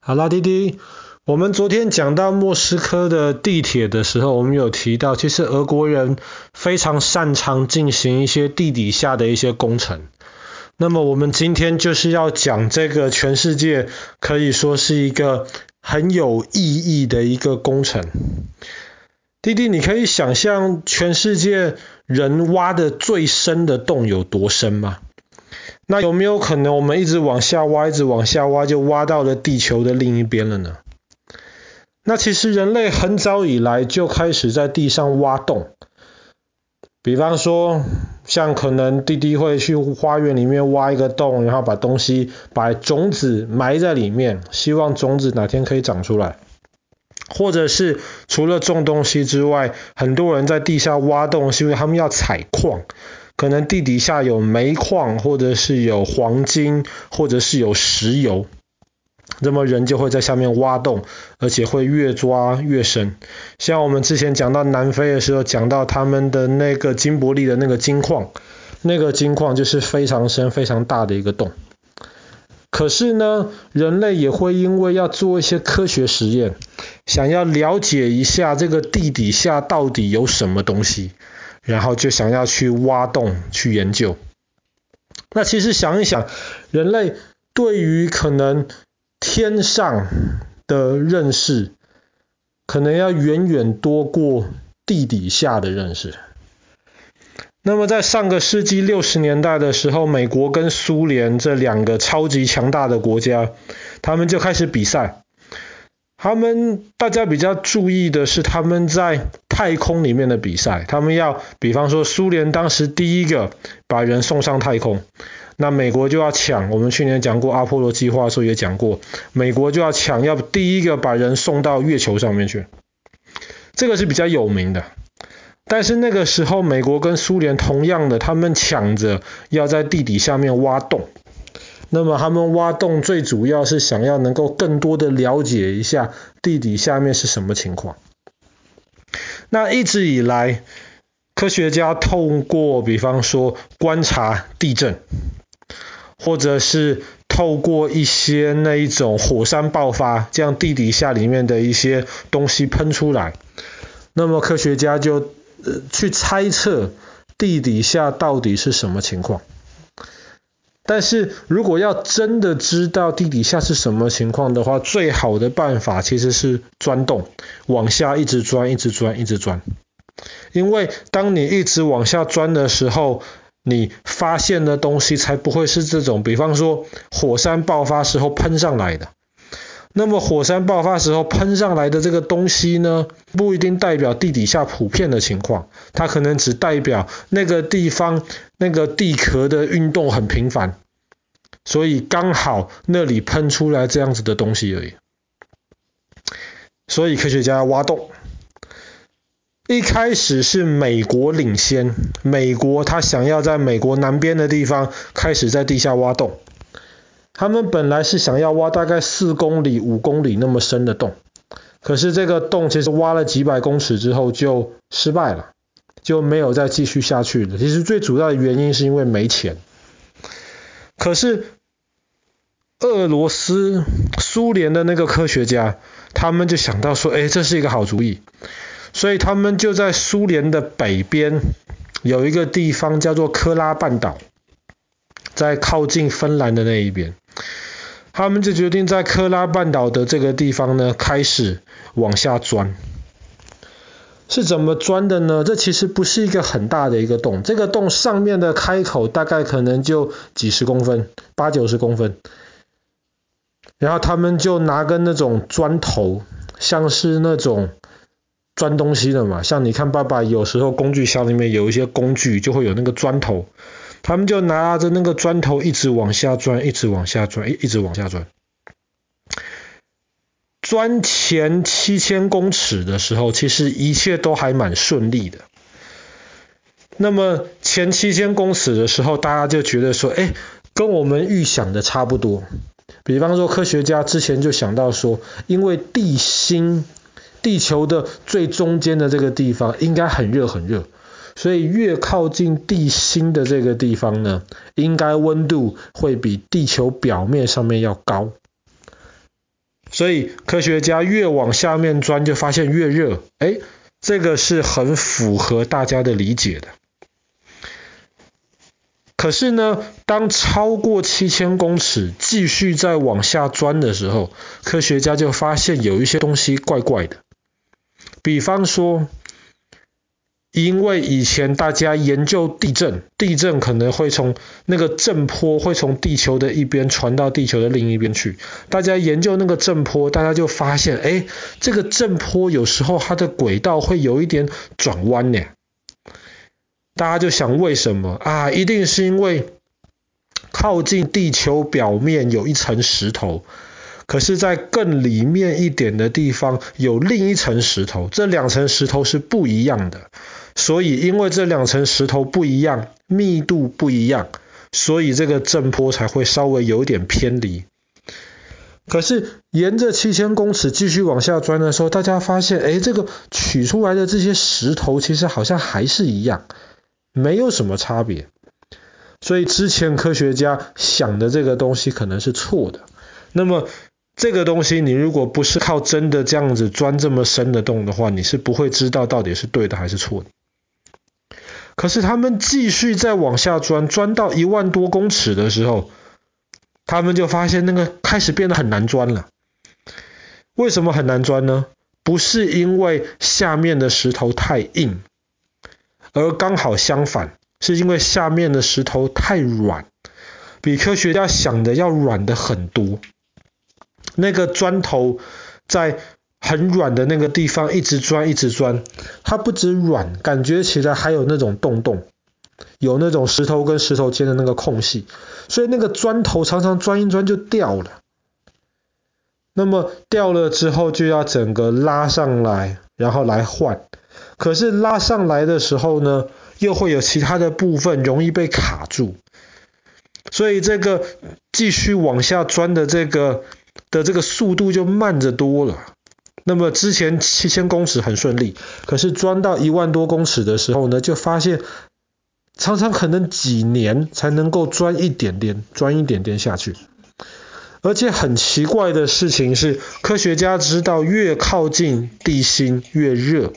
好啦，弟弟，我们昨天讲到莫斯科的地铁的时候，我们有提到，其实俄国人非常擅长进行一些地底下的一些工程。那么我们今天就是要讲这个全世界可以说是一个很有意义的一个工程。弟弟，你可以想象全世界人挖的最深的洞有多深吗？那有没有可能我们一直往下挖，一直往下挖，就挖到了地球的另一边了呢？那其实人类很早以来就开始在地上挖洞，比方说，像可能弟弟会去花园里面挖一个洞，然后把东西、把种子埋在里面，希望种子哪天可以长出来。或者是除了种东西之外，很多人在地下挖洞，是因为他们要采矿。可能地底下有煤矿，或者是有黄金，或者是有石油，那么人就会在下面挖洞，而且会越抓越深。像我们之前讲到南非的时候，讲到他们的那个金伯利的那个金矿，那个金矿就是非常深、非常大的一个洞。可是呢，人类也会因为要做一些科学实验，想要了解一下这个地底下到底有什么东西。然后就想要去挖洞去研究。那其实想一想，人类对于可能天上的认识，可能要远远多过地底下的认识。那么在上个世纪六十年代的时候，美国跟苏联这两个超级强大的国家，他们就开始比赛。他们大家比较注意的是他们在太空里面的比赛，他们要比方说苏联当时第一个把人送上太空，那美国就要抢。我们去年讲过阿波罗计划的时候也讲过，美国就要抢，要第一个把人送到月球上面去，这个是比较有名的。但是那个时候美国跟苏联同样的，他们抢着要在地底下面挖洞。那么他们挖洞最主要是想要能够更多的了解一下地底下面是什么情况。那一直以来，科学家透过比方说观察地震，或者是透过一些那一种火山爆发，这样地底下里面的一些东西喷出来，那么科学家就呃去猜测地底下到底是什么情况。但是如果要真的知道地底下是什么情况的话，最好的办法其实是钻洞，往下一直钻，一直钻，一直钻。因为当你一直往下钻的时候，你发现的东西才不会是这种，比方说火山爆发时候喷上来的。那么火山爆发时候喷上来的这个东西呢，不一定代表地底下普遍的情况，它可能只代表那个地方那个地壳的运动很频繁，所以刚好那里喷出来这样子的东西而已。所以科学家要挖洞，一开始是美国领先，美国他想要在美国南边的地方开始在地下挖洞。他们本来是想要挖大概四公里、五公里那么深的洞，可是这个洞其实挖了几百公尺之后就失败了，就没有再继续下去了。其实最主要的原因是因为没钱。可是俄罗斯、苏联的那个科学家，他们就想到说，哎，这是一个好主意，所以他们就在苏联的北边有一个地方叫做科拉半岛，在靠近芬兰的那一边。他们就决定在科拉半岛的这个地方呢，开始往下钻。是怎么钻的呢？这其实不是一个很大的一个洞，这个洞上面的开口大概可能就几十公分，八九十公分。然后他们就拿个那种钻头，像是那种钻东西的嘛，像你看爸爸有时候工具箱里面有一些工具，就会有那个钻头。他们就拿着那个砖头一直往下钻，一直往下钻，一直往下钻。钻前七千公尺的时候，其实一切都还蛮顺利的。那么前七千公尺的时候，大家就觉得说，哎，跟我们预想的差不多。比方说，科学家之前就想到说，因为地心，地球的最中间的这个地方应该很热很热。所以越靠近地心的这个地方呢，应该温度会比地球表面上面要高。所以科学家越往下面钻，就发现越热。哎，这个是很符合大家的理解的。可是呢，当超过七千公尺，继续再往下钻的时候，科学家就发现有一些东西怪怪的。比方说，因为以前大家研究地震，地震可能会从那个震波会从地球的一边传到地球的另一边去。大家研究那个震波，大家就发现，哎，这个震波有时候它的轨道会有一点转弯呢。大家就想为什么啊？一定是因为靠近地球表面有一层石头，可是，在更里面一点的地方有另一层石头，这两层石头是不一样的。所以，因为这两层石头不一样，密度不一样，所以这个震波才会稍微有点偏离。可是，沿着七千公尺继续往下钻的时候，大家发现，哎，这个取出来的这些石头其实好像还是一样。没有什么差别，所以之前科学家想的这个东西可能是错的。那么这个东西你如果不是靠真的这样子钻这么深的洞的话，你是不会知道到底是对的还是错的。可是他们继续再往下钻，钻到一万多公尺的时候，他们就发现那个开始变得很难钻了。为什么很难钻呢？不是因为下面的石头太硬。而刚好相反，是因为下面的石头太软，比科学家想的要软的很多。那个砖头在很软的那个地方一直钻，一直钻，它不止软，感觉起来还有那种洞洞，有那种石头跟石头间的那个空隙，所以那个砖头常常钻一钻就掉了。那么掉了之后就要整个拉上来，然后来换。可是拉上来的时候呢，又会有其他的部分容易被卡住，所以这个继续往下钻的这个的这个速度就慢着多了。那么之前七千公尺很顺利，可是钻到一万多公尺的时候呢，就发现常常可能几年才能够钻一点点，钻一点点下去。而且很奇怪的事情是，科学家知道越靠近地心越热。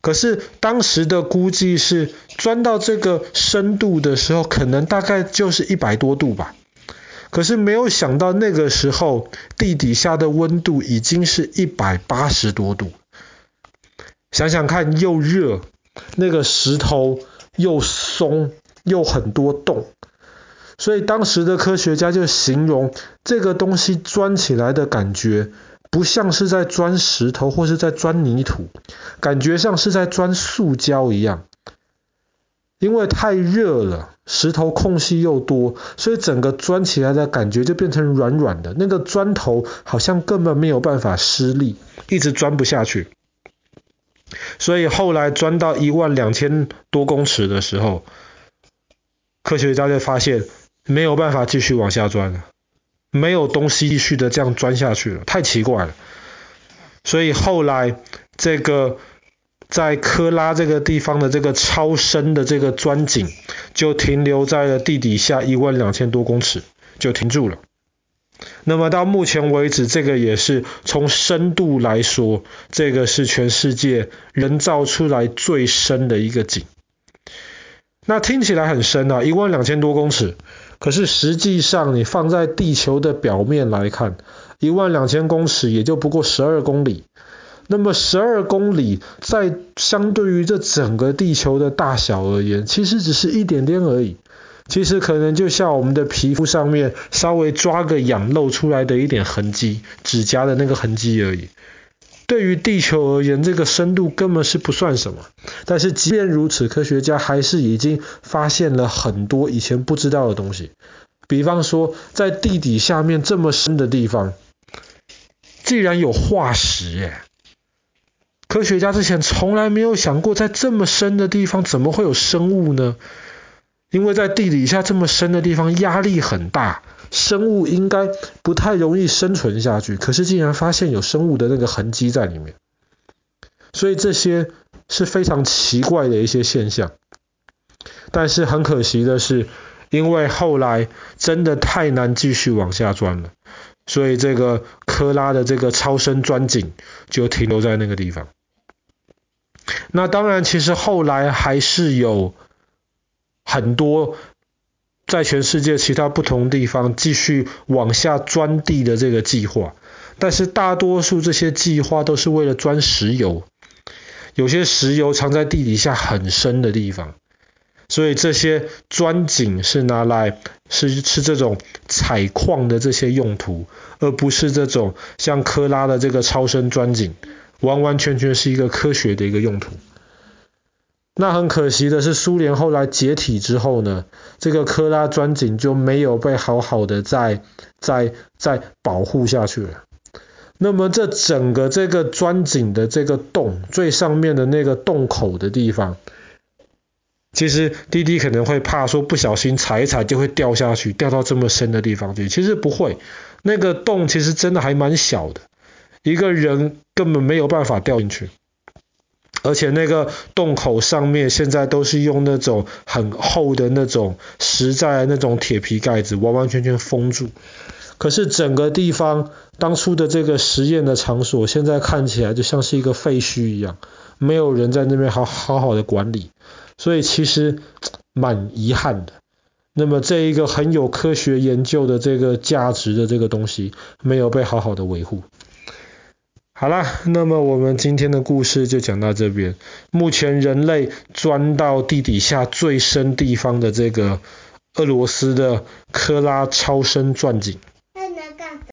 可是当时的估计是钻到这个深度的时候，可能大概就是一百多度吧。可是没有想到那个时候地底下的温度已经是一百八十多度。想想看，又热，那个石头又松，又很多洞，所以当时的科学家就形容这个东西钻起来的感觉。不像是在钻石头或是在钻泥土，感觉像是在钻塑胶一样。因为太热了，石头空隙又多，所以整个钻起来的感觉就变成软软的。那个砖头好像根本没有办法施力，一直钻不下去。所以后来钻到一万两千多公尺的时候，科学家就发现没有办法继续往下钻了。没有东西继续的这样钻下去了，太奇怪了。所以后来这个在科拉这个地方的这个超深的这个钻井，就停留在了地底下一万两千多公尺，就停住了。那么到目前为止，这个也是从深度来说，这个是全世界人造出来最深的一个井。那听起来很深啊，一万两千多公尺。可是实际上，你放在地球的表面来看，一万两千公尺也就不过十二公里。那么十二公里，在相对于这整个地球的大小而言，其实只是一点点而已。其实可能就像我们的皮肤上面稍微抓个痒露出来的一点痕迹，指甲的那个痕迹而已。对于地球而言，这个深度根本是不算什么。但是即便如此，科学家还是已经发现了很多以前不知道的东西。比方说，在地底下面这么深的地方，竟然有化石耶！科学家之前从来没有想过，在这么深的地方怎么会有生物呢？因为在地底下这么深的地方，压力很大。生物应该不太容易生存下去，可是竟然发现有生物的那个痕迹在里面，所以这些是非常奇怪的一些现象。但是很可惜的是，因为后来真的太难继续往下钻了，所以这个科拉的这个超深钻井就停留在那个地方。那当然，其实后来还是有很多在全世界其他不同地方继续往下钻地的这个计划，但是大多数这些计划都是为了钻石油，有些石油藏在地底下很深的地方，所以这些钻井是拿来是是这种采矿的这些用途，而不是这种像科拉的这个超深钻井。完完全全是一个科学的一个用途。那很可惜的是，苏联后来解体之后呢，这个科拉钻井就没有被好好的再再再保护下去了。那么这整个这个钻井的这个洞最上面的那个洞口的地方，其实滴滴可能会怕说不小心踩一踩就会掉下去，掉到这么深的地方去。其实不会，那个洞其实真的还蛮小的。一个人根本没有办法掉进去，而且那个洞口上面现在都是用那种很厚的那种实在那种铁皮盖子，完完全全封住。可是整个地方当初的这个实验的场所，现在看起来就像是一个废墟一样，没有人在那边好好好的管理，所以其实蛮遗憾的。那么这一个很有科学研究的这个价值的这个东西，没有被好好的维护。好啦，那么我们今天的故事就讲到这边。目前人类钻到地底下最深地方的这个俄罗斯的科拉超深钻井。